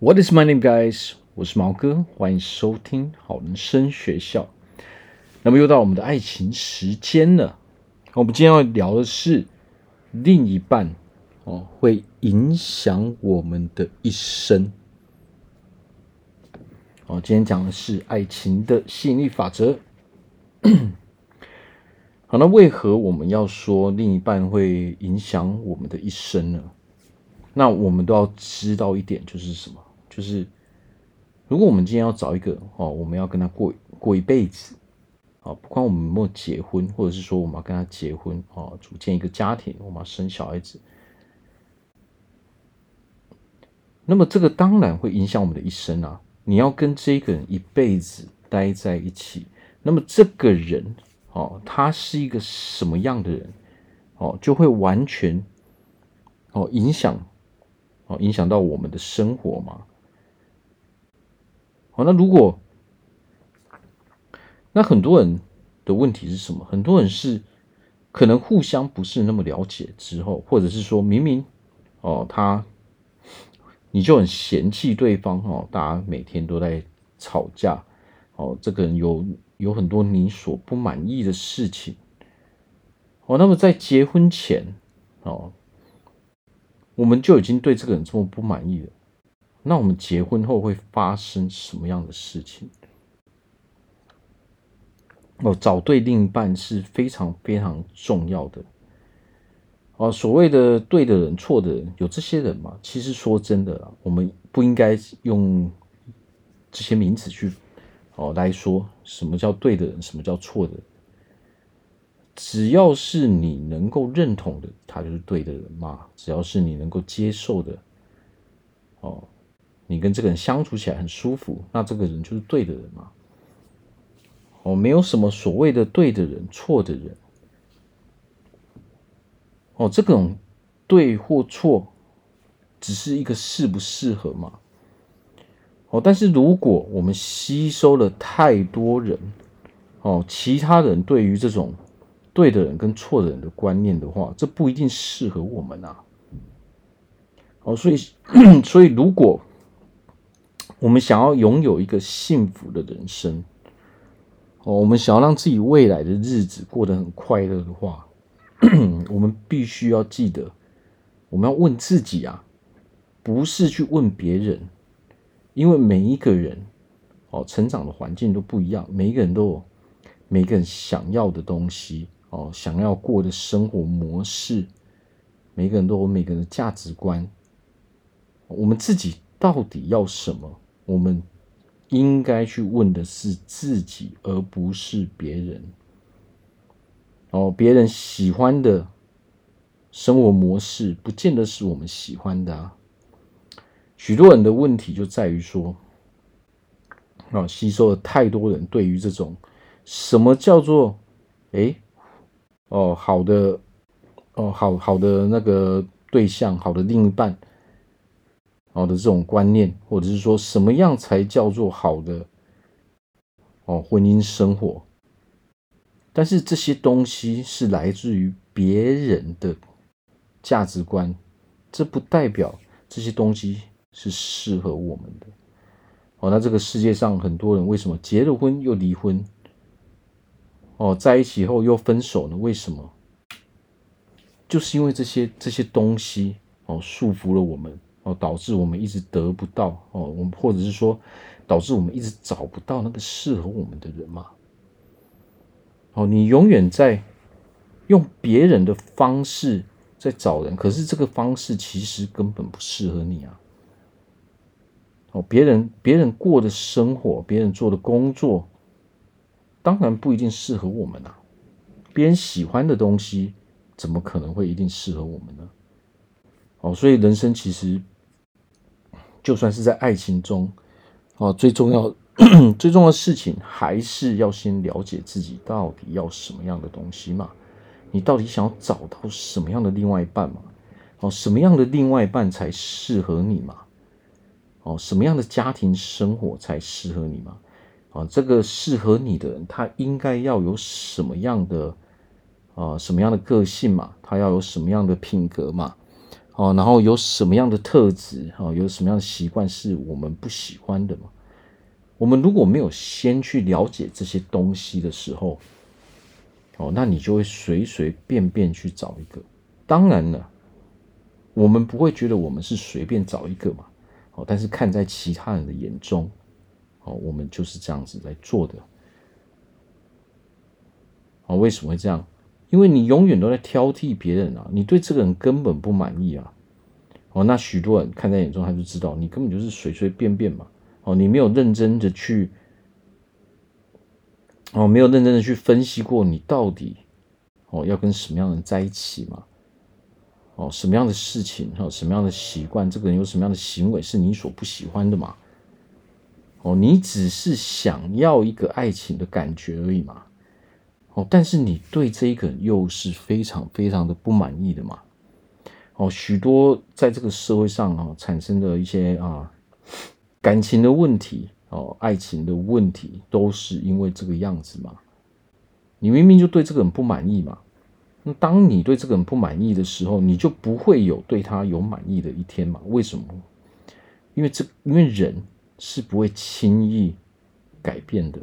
What is my name, guys？我是毛哥，欢迎收听好人生学校。那么又到我们的爱情时间了。我们今天要聊的是另一半哦，会影响我们的一生。哦，今天讲的是爱情的吸引力法则。好，那为何我们要说另一半会影响我们的一生呢？那我们都要知道一点，就是什么？就是，如果我们今天要找一个哦，我们要跟他过过一辈子，啊，不管我们有没有结婚，或者是说我们要跟他结婚，啊，组建一个家庭，我们要生小孩子，那么这个当然会影响我们的一生啊！你要跟这个人一辈子待在一起，那么这个人哦，他是一个什么样的人哦，就会完全哦影响哦影响到我们的生活嘛。好，那如果那很多人的问题是什么？很多人是可能互相不是那么了解之后，或者是说明明哦，他你就很嫌弃对方哦，大家每天都在吵架哦，这个人有有很多你所不满意的事情哦，那么在结婚前哦，我们就已经对这个人这么不满意了。那我们结婚后会发生什么样的事情？哦，找对另一半是非常非常重要的。哦，所谓的对的人、错的人，有这些人吗？其实说真的，我们不应该用这些名词去哦来说什么叫对的人，什么叫错的人。只要是你能够认同的，他就是对的人嘛。只要是你能够接受的，哦。你跟这个人相处起来很舒服，那这个人就是对的人嘛？哦，没有什么所谓的对的人、错的人。哦，这种对或错，只是一个适不适合嘛？哦，但是如果我们吸收了太多人，哦，其他人对于这种对的人跟错的人的观念的话，这不一定适合我们啊。哦，所以，所以如果我们想要拥有一个幸福的人生，哦，我们想要让自己未来的日子过得很快乐的话，我们必须要记得，我们要问自己啊，不是去问别人，因为每一个人哦，成长的环境都不一样，每一个人都有每个人想要的东西哦，想要过的生活模式，每个人都有每个人的价值观，我们自己到底要什么？我们应该去问的是自己，而不是别人。哦，别人喜欢的生活模式，不见得是我们喜欢的啊。许多人的问题就在于说，啊，吸收了太多人对于这种什么叫做，哎，哦，好的，哦，好好的那个对象，好的另一半。好的这种观念，或者是说什么样才叫做好的哦婚姻生活？但是这些东西是来自于别人的价值观，这不代表这些东西是适合我们的。哦，那这个世界上很多人为什么结了婚又离婚？哦，在一起后又分手呢？为什么？就是因为这些这些东西哦束缚了我们。哦，导致我们一直得不到哦，我们或者是说，导致我们一直找不到那个适合我们的人嘛。哦，你永远在用别人的方式在找人，可是这个方式其实根本不适合你啊。哦，别人别人过的生活，别人做的工作，当然不一定适合我们啊。别人喜欢的东西，怎么可能会一定适合我们呢？哦，所以人生其实。就算是在爱情中，哦，最重要、最重要的事情，还是要先了解自己到底要什么样的东西嘛？你到底想要找到什么样的另外一半嘛？哦，什么样的另外一半才适合你嘛？哦，什么样的家庭生活才适合你嘛？啊，这个适合你的人，他应该要有什么样的啊，什么样的个性嘛？他要有什么样的品格嘛？哦，然后有什么样的特质，哦，有什么样的习惯是我们不喜欢的嘛？我们如果没有先去了解这些东西的时候，哦，那你就会随随便便去找一个。当然了，我们不会觉得我们是随便找一个嘛。哦，但是看在其他人的眼中，哦，我们就是这样子来做的。哦，为什么会这样？因为你永远都在挑剔别人啊，你对这个人根本不满意啊。哦，那许多人看在眼中，他就知道你根本就是随随便便嘛。哦，你没有认真的去，哦，没有认真的去分析过你到底，哦，要跟什么样的人在一起嘛？哦，什么样的事情，哦，什么样的习惯，这个人有什么样的行为是你所不喜欢的嘛？哦，你只是想要一个爱情的感觉而已嘛。哦，但是你对这一个又是非常非常的不满意的嘛？哦，许多在这个社会上啊产生的一些啊感情的问题哦，爱情的问题，都是因为这个样子嘛。你明明就对这个人不满意嘛，那当你对这个人不满意的时候，你就不会有对他有满意的一天嘛？为什么？因为这因为人是不会轻易改变的。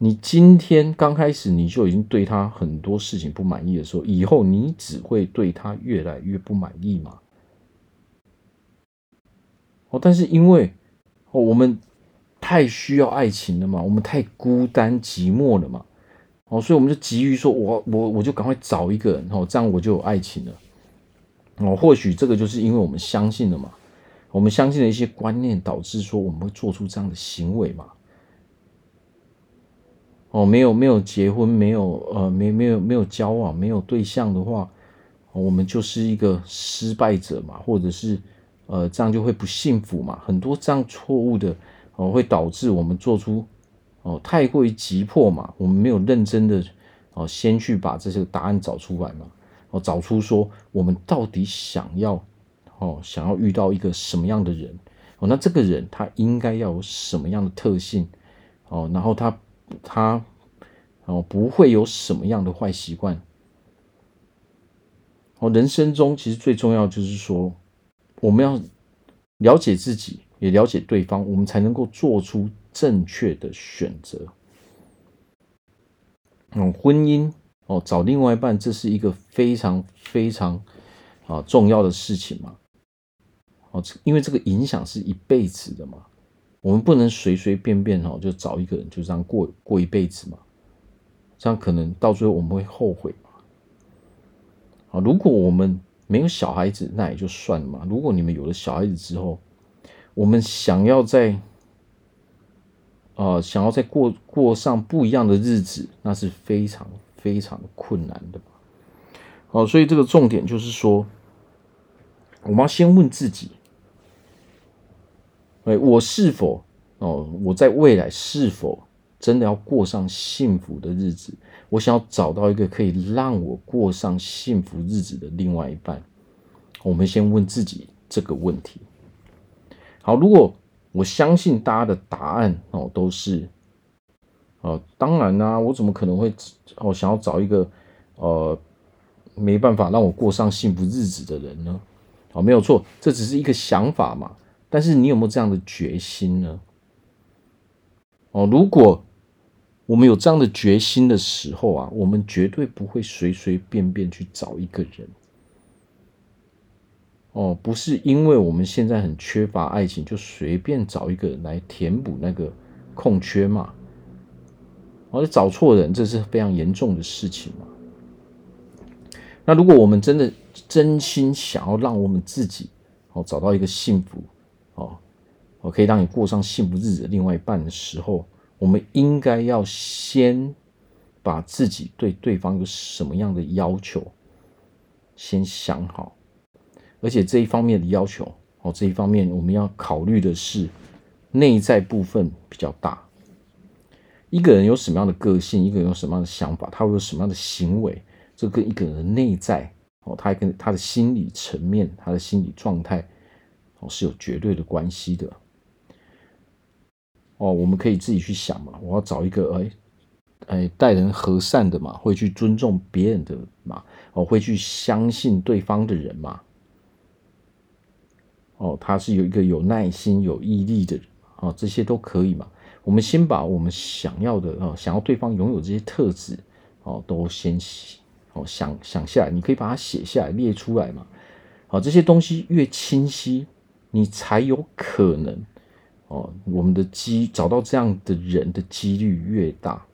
你今天刚开始你就已经对他很多事情不满意的时候，以后你只会对他越来越不满意嘛？哦，但是因为哦，我们太需要爱情了嘛，我们太孤单寂寞了嘛，哦，所以我们就急于说，我我我就赶快找一个人，哦，这样我就有爱情了。哦，或许这个就是因为我们相信了嘛，我们相信了一些观念，导致说我们会做出这样的行为嘛。哦，没有没有结婚，没有呃，没没有没有交往，没有对象的话，我们就是一个失败者嘛，或者是呃，这样就会不幸福嘛。很多这样错误的哦，会导致我们做出哦太过于急迫嘛，我们没有认真的哦，先去把这些答案找出来嘛，哦，找出说我们到底想要哦，想要遇到一个什么样的人哦，那这个人他应该要有什么样的特性哦，然后他。他哦，不会有什么样的坏习惯哦。人生中其实最重要就是说，我们要了解自己，也了解对方，我们才能够做出正确的选择。嗯，婚姻哦，找另外一半，这是一个非常非常啊重要的事情嘛。哦，因为这个影响是一辈子的嘛。我们不能随随便便哈就找一个人就这样过过一辈子嘛，这样可能到最后我们会后悔嘛。啊，如果我们没有小孩子，那也就算了嘛。如果你们有了小孩子之后，我们想要在啊想要再过过上不一样的日子，那是非常非常困难的嘛。好，所以这个重点就是说，我们要先问自己。我是否哦？我在未来是否真的要过上幸福的日子？我想要找到一个可以让我过上幸福日子的另外一半。我们先问自己这个问题。好，如果我相信大家的答案哦都是哦，当然啦，我怎么可能会哦想要找一个呃没办法让我过上幸福日子的人呢？哦，没有错，这只是一个想法嘛。但是你有没有这样的决心呢？哦，如果我们有这样的决心的时候啊，我们绝对不会随随便便去找一个人。哦，不是因为我们现在很缺乏爱情，就随便找一个人来填补那个空缺嘛。而哦，找错人，这是非常严重的事情嘛。那如果我们真的真心想要让我们自己哦找到一个幸福。哦，我可以让你过上幸福日子的另外一半的时候，我们应该要先把自己对对方有什么样的要求先想好，而且这一方面的要求，哦，这一方面我们要考虑的是内在部分比较大。一个人有什么样的个性，一个人有什么样的想法，他会有什么样的行为，这跟一个人的内在，哦，他跟他的心理层面，他的心理状态。哦，是有绝对的关系的。哦，我们可以自己去想嘛，我要找一个哎哎待人和善的嘛，会去尊重别人的嘛，哦，会去相信对方的人嘛，哦，他是有一个有耐心、有毅力的人哦，这些都可以嘛。我们先把我们想要的哦，想要对方拥有这些特质哦，都先哦想想下来，你可以把它写下来、列出来嘛。好，这些东西越清晰，你才有可能哦，我们的机找到这样的人的几率越大。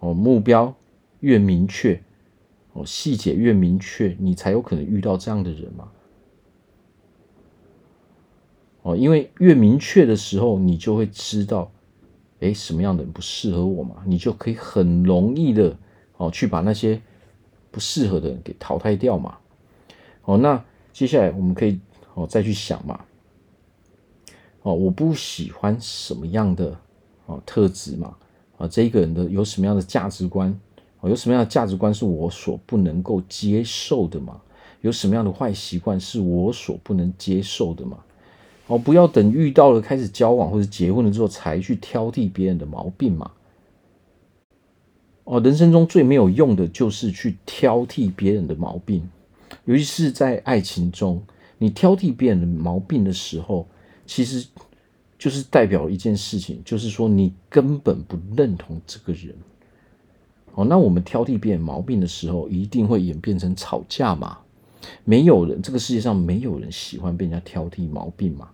哦，目标越明确，哦，细节越明确，你才有可能遇到这样的人嘛。哦，因为越明确的时候，你就会知道，哎，什么样的人不适合我嘛，你就可以很容易的哦，去把那些不适合的人给淘汰掉嘛。哦，那接下来我们可以哦再去想嘛。哦，我不喜欢什么样的哦特质嘛？啊，这一个人的有什么样的价值观？哦，有什么样的价值观是我所不能够接受的嘛？有什么样的坏习惯是我所不能接受的嘛？哦，不要等遇到了开始交往或者结婚了之后才去挑剔别人的毛病嘛。哦，人生中最没有用的就是去挑剔别人的毛病，尤其是在爱情中，你挑剔别人毛病的时候，其实就是代表一件事情，就是说你根本不认同这个人。哦，那我们挑剔别人毛病的时候，一定会演变成吵架嘛。没有人，这个世界上没有人喜欢被人家挑剔毛病嘛。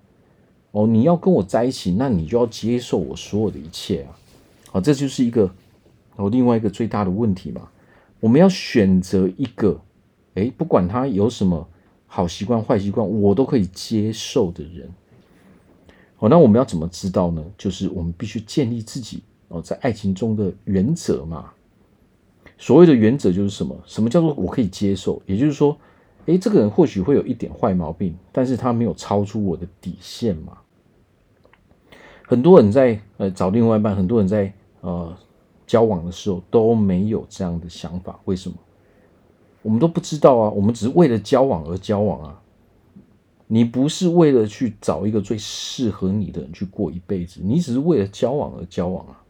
哦，你要跟我在一起，那你就要接受我所有的一切啊。好，这就是一个哦，另外一个最大的问题嘛。我们要选择一个，诶，不管他有什么好习惯、坏习惯，我都可以接受的人。哦，那我们要怎么知道呢？就是我们必须建立自己哦，在爱情中的原则嘛。所谓的原则就是什么？什么叫做我可以接受？也就是说。诶，这个人或许会有一点坏毛病，但是他没有超出我的底线嘛。很多人在呃找另外一半，很多人在呃交往的时候都没有这样的想法，为什么？我们都不知道啊，我们只是为了交往而交往啊。你不是为了去找一个最适合你的人去过一辈子，你只是为了交往而交往啊。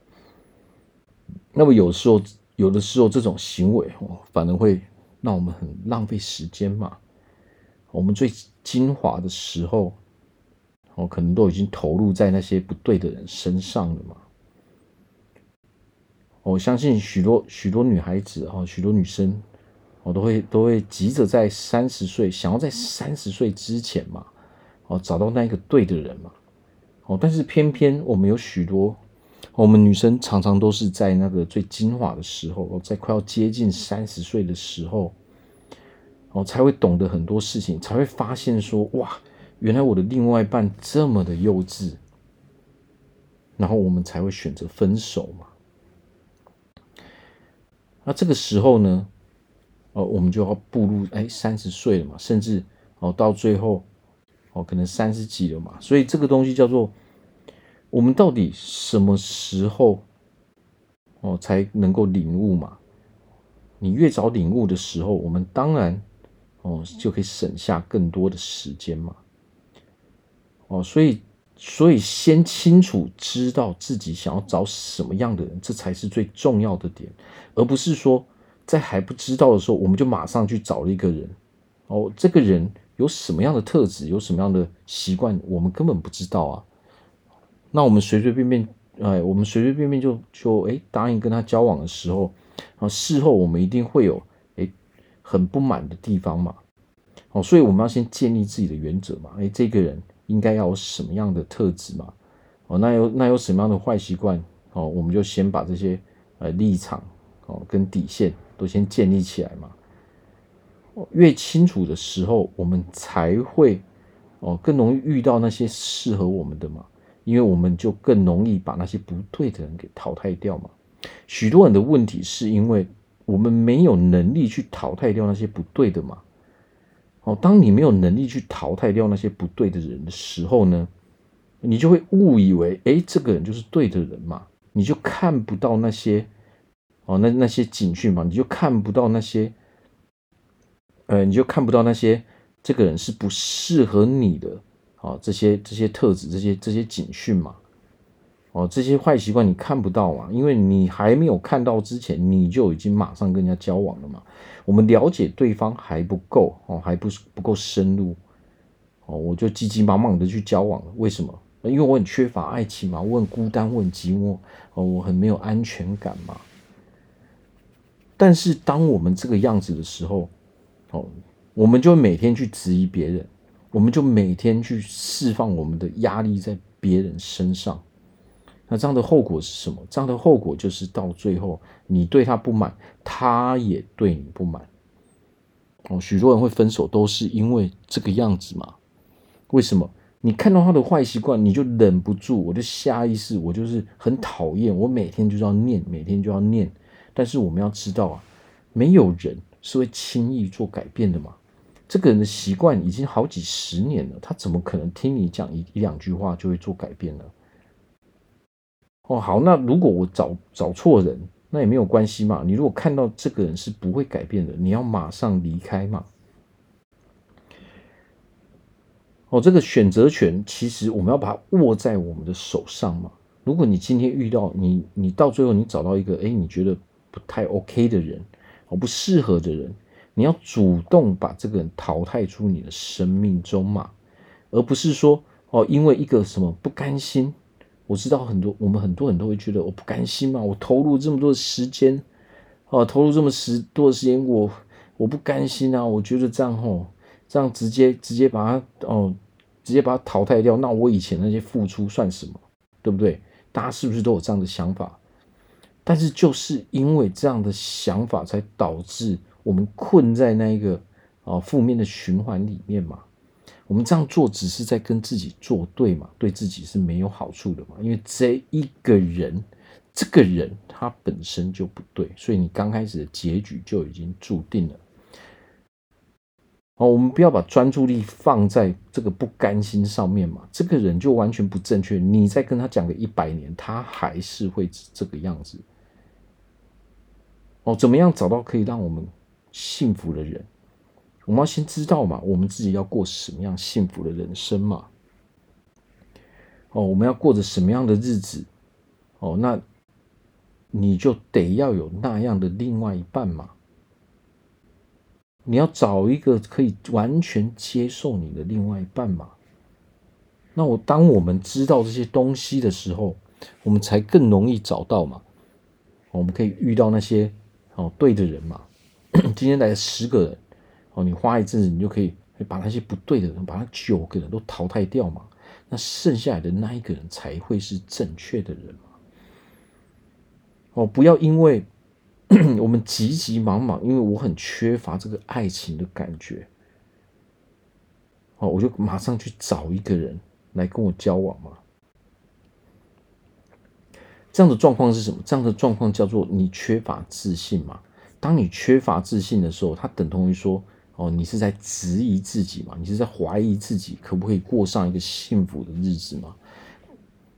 那么有时候，有的时候这种行为哦，反而会。让我们很浪费时间嘛？我们最精华的时候，哦，可能都已经投入在那些不对的人身上了嘛。我相信许多许多女孩子哈，许多女生，我都会都会急着在三十岁，想要在三十岁之前嘛，哦，找到那一个对的人嘛。哦，但是偏偏我们有许多。我们女生常常都是在那个最精华的时候，在快要接近三十岁的时候，哦，才会懂得很多事情，才会发现说，哇，原来我的另外一半这么的幼稚，然后我们才会选择分手嘛。那这个时候呢，哦，我们就要步入哎三十岁了嘛，甚至哦到最后哦可能三十几了嘛，所以这个东西叫做。我们到底什么时候哦才能够领悟嘛？你越早领悟的时候，我们当然哦就可以省下更多的时间嘛。哦，所以所以先清楚知道自己想要找什么样的人，这才是最重要的点，而不是说在还不知道的时候，我们就马上去找了一个人。哦，这个人有什么样的特质，有什么样的习惯，我们根本不知道啊。那我们随随便便，哎，我们随随便便就就哎答应跟他交往的时候，啊，事后我们一定会有哎很不满的地方嘛，哦，所以我们要先建立自己的原则嘛，哎，这个人应该要有什么样的特质嘛，哦，那有那有什么样的坏习惯，哦，我们就先把这些呃立场哦跟底线都先建立起来嘛，越清楚的时候，我们才会哦更容易遇到那些适合我们的嘛。因为我们就更容易把那些不对的人给淘汰掉嘛。许多人的问题是因为我们没有能力去淘汰掉那些不对的嘛。哦，当你没有能力去淘汰掉那些不对的人的时候呢，你就会误以为，诶，这个人就是对的人嘛。你就看不到那些哦，那那些警讯嘛，你就看不到那些，呃，你就看不到那些这个人是不适合你的。哦，这些这些特质，这些这些警讯嘛，哦，这些坏习惯你看不到嘛，因为你还没有看到之前，你就已经马上跟人家交往了嘛。我们了解对方还不够哦，还不是不够深入哦，我就急急忙忙的去交往了。为什么？因为我很缺乏爱情嘛，我很孤单，我很寂寞，哦，我很没有安全感嘛。但是当我们这个样子的时候，哦，我们就每天去质疑别人，我们就每天去释放我们的压力在别人身上。那这样的后果是什么？这样的后果就是到最后，你对他不满，他也对你不满。哦，许多人会分手都是因为这个样子嘛？为什么？你看到他的坏习惯，你就忍不住，我就下意识，我就是很讨厌，我每天就要念，每天就要念。但是我们要知道啊，没有人是会轻易做改变的嘛。这个人的习惯已经好几十年了，他怎么可能听你讲一一两句话就会做改变呢？哦，好，那如果我找找错人，那也没有关系嘛。你如果看到这个人是不会改变的，你要马上离开嘛。哦，这个选择权其实我们要把它握在我们的手上嘛。如果你今天遇到你，你到最后你找到一个哎，你觉得太 OK 的人，哦，不适合的人，你要主动把这个人淘汰出你的生命中嘛，而不是说哦，因为一个什么不甘心。我知道很多我们很多人都会觉得我不甘心嘛，我投入这么多的时间，哦，投入这么十多的时间，我我不甘心啊，我觉得这样吼。这样直接直接把它哦，直接把它淘汰掉，那我以前那些付出算什么？对不对？大家是不是都有这样的想法？但是就是因为这样的想法，才导致我们困在那一个啊负面的循环里面嘛。我们这样做只是在跟自己作对嘛，对自己是没有好处的嘛。因为这一个人，这个人他本身就不对，所以你刚开始的结局就已经注定了。哦，我们不要把专注力放在这个不甘心上面嘛。这个人就完全不正确，你再跟他讲个一百年，他还是会这个样子。哦，怎么样找到可以让我们幸福的人？我们要先知道嘛，我们自己要过什么样幸福的人生嘛。哦，我们要过着什么样的日子？哦，那你就得要有那样的另外一半嘛。你要找一个可以完全接受你的另外一半嘛？那我当我们知道这些东西的时候，我们才更容易找到嘛。我们可以遇到那些哦对的人嘛。今天来十个人，哦，你花一阵子，你就可以把那些不对的人，把那九个人都淘汰掉嘛。那剩下来的那一个人才会是正确的人嘛。哦，不要因为。我们急急忙忙，因为我很缺乏这个爱情的感觉，哦，我就马上去找一个人来跟我交往嘛。这样的状况是什么？这样的状况叫做你缺乏自信嘛。当你缺乏自信的时候，它等同于说，哦，你是在质疑自己嘛，你是在怀疑自己可不可以过上一个幸福的日子嘛。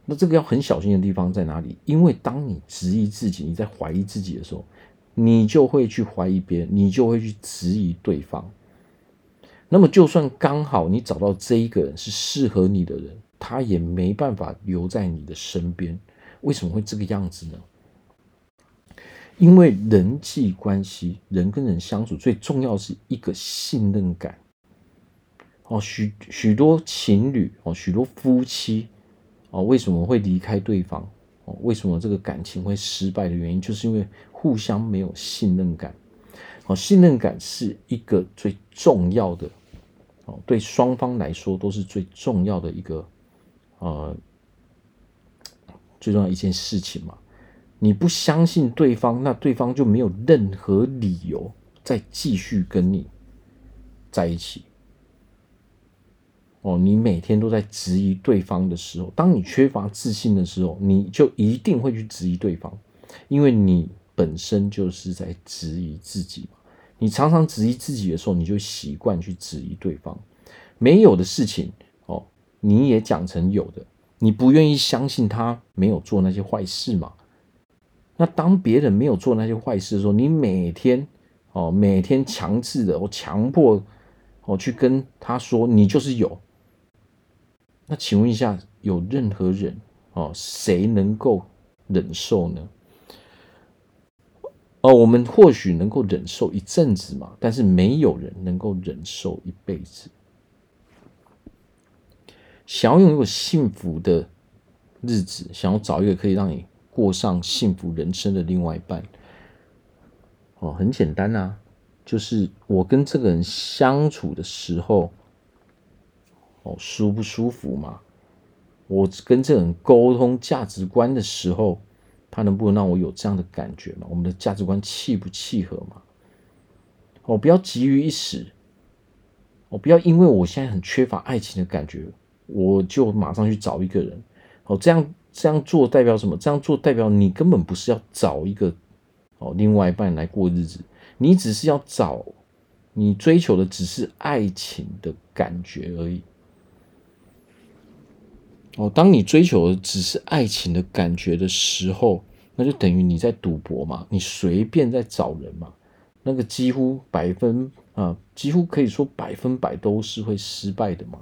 那这个要很小心的地方在哪里？因为当你质疑自己，你在怀疑自己的时候，你就会去怀疑别人，你就会去质疑对方。那么，就算刚好你找到这一个人是适合你的人，他也没办法留在你的身边。为什么会这个样子呢？因为人际关系，人跟人相处最重要是一个信任感。哦，许许多情侣哦，许多夫妻哦，为什么会离开对方？哦，为什么这个感情会失败的原因，就是因为。互相没有信任感，哦，信任感是一个最重要的，哦，对双方来说都是最重要的一个，呃，最重要一件事情嘛。你不相信对方，那对方就没有任何理由再继续跟你在一起。哦，你每天都在质疑对方的时候，当你缺乏自信的时候，你就一定会去质疑对方，因为你。本身就是在质疑自己嘛，你常常质疑自己的时候，你就习惯去质疑对方。没有的事情哦，你也讲成有的，你不愿意相信他没有做那些坏事嘛？那当别人没有做那些坏事的时候，你每天哦，每天强制的，我强迫我去跟他说你就是有。那请问一下，有任何人哦，谁能够忍受呢？哦，我们或许能够忍受一阵子嘛，但是没有人能够忍受一辈子。想要拥有幸福的日子，想要找一个可以让你过上幸福人生的另外一半，哦，很简单啊，就是我跟这个人相处的时候，哦，舒不舒服嘛？我跟这个人沟通价值观的时候，他能不能让我有这样的感觉嘛？我们的价值观契不契合嘛？哦，不要急于一时，哦，不要因为我现在很缺乏爱情的感觉，我就马上去找一个人。哦，这样这样做代表什么？这样做代表你根本不是要找一个哦另外一半来过日子，你只是要找，你追求的只是爱情的感觉而已。哦，当你追求的只是爱情的感觉的时候，那就等于你在赌博嘛，你随便在找人嘛，那个几乎百分啊，几乎可以说百分百都是会失败的嘛，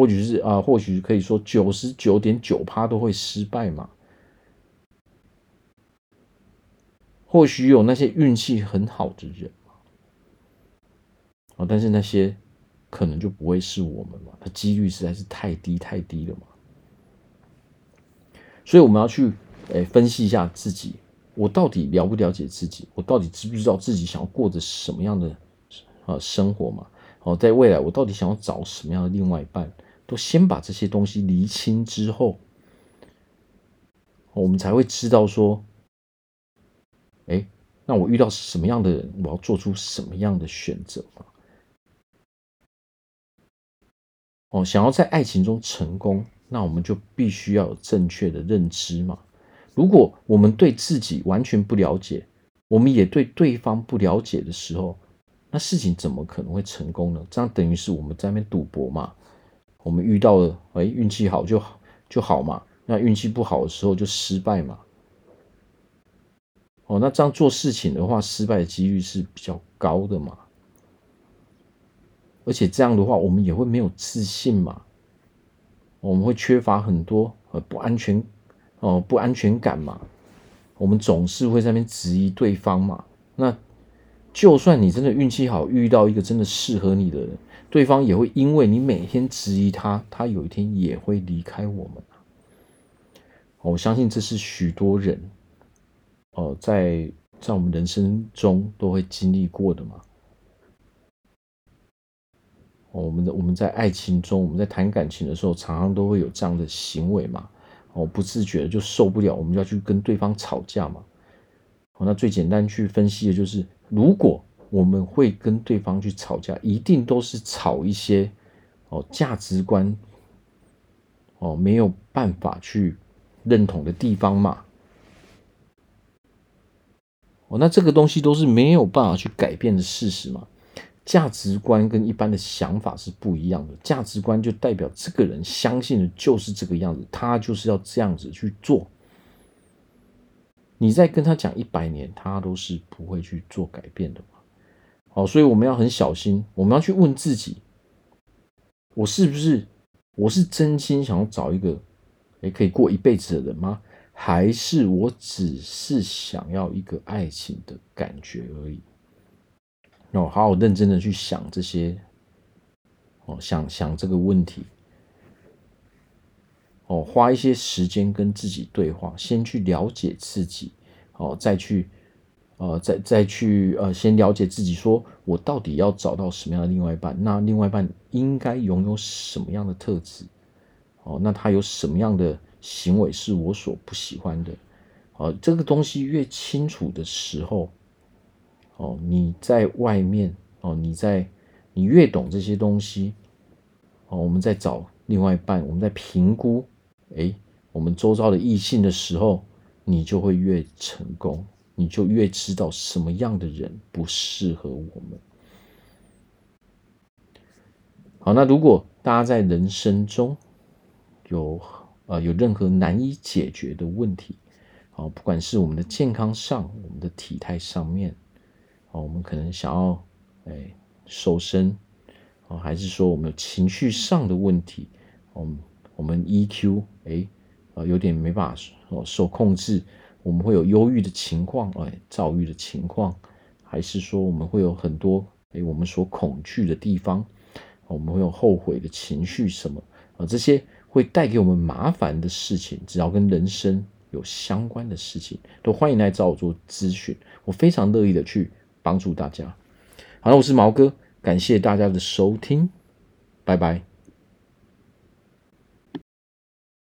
或许是啊，或许可以说九十九点九趴都会失败嘛，或许有那些运气很好的人嘛，啊，但是那些可能就不会是我们嘛，它几率实在是太低太低了嘛。所以我们要去诶分析一下自己，我到底了不了解自己？我到底知不知道自己想要过着什么样的呃生活嘛？哦，在未来我到底想要找什么样的另外一半？都先把这些东西厘清之后，我们才会知道说，哎，那我遇到什么样的人，我要做出什么样的选择嘛？哦，想要在爱情中成功。那我们就必须要有正确的认知嘛。如果我们对自己完全不了解，我们也对对方不了解的时候，那事情怎么可能会成功呢？这样等于是我们在那边赌博嘛。我们遇到了，哎，运气好就好就好嘛。那运气不好的时候就失败嘛。哦，那这样做事情的话，失败的几率是比较高的嘛。而且这样的话，我们也会没有自信嘛。我们会缺乏很多呃不安全哦不安全感嘛，我们总是会在那边质疑对方嘛。那就算你真的运气好，遇到一个真的适合你的人，对方也会因为你每天质疑他，他有一天也会离开我们。我相信这是许多人哦在在我们人生中都会经历过的嘛。我们的我们在爱情中，我们在谈感情的时候，常常都会有这样的行为嘛。哦，不自觉的就受不了，我们就要去跟对方吵架嘛。哦，那最简单去分析的就是，如果我们会跟对方去吵架，一定都是吵一些哦价值观哦没有办法去认同的地方嘛。哦，那这个东西都是没有办法去改变的事实嘛。价值观跟一般的想法是不一样的。价值观就代表这个人相信的就是这个样子，他就是要这样子去做。你再跟他讲一百年，他都是不会去做改变的嘛。好，所以我们要很小心，我们要去问自己：我是不是我是真心想要找一个也可以过一辈子的人吗？还是我只是想要一个爱情的感觉而已？哦，好好认真的去想这些，哦，想想这个问题，哦，花一些时间跟自己对话，先去了解自己，哦，再去，呃，再再去，呃，先了解自己，说我到底要找到什么样的另外一半？那另外一半应该拥有什么样的特质？哦，那他有什么样的行为是我所不喜欢的？哦，这个东西越清楚的时候。哦，你在外面哦，你在你越懂这些东西哦，我们在找另外一半，我们在评估诶，我们周遭的异性的时候，你就会越成功，你就越知道什么样的人不适合我们。好，那如果大家在人生中有呃有任何难以解决的问题，哦，不管是我们的健康上，我们的体态上面。哦，我们可能想要，哎，瘦身，哦，还是说我们有情绪上的问题，我们我们 EQ，哎，呃，有点没办法哦受控制，我们会有忧郁的情况，哎，躁郁的情况，还是说我们会有很多，哎，我们所恐惧的地方，我们会有后悔的情绪什么，啊，这些会带给我们麻烦的事情，只要跟人生有相关的事情，都欢迎来找我做咨询，我非常乐意的去帮助大家。好了，我是毛哥，感谢大家的收听，拜拜。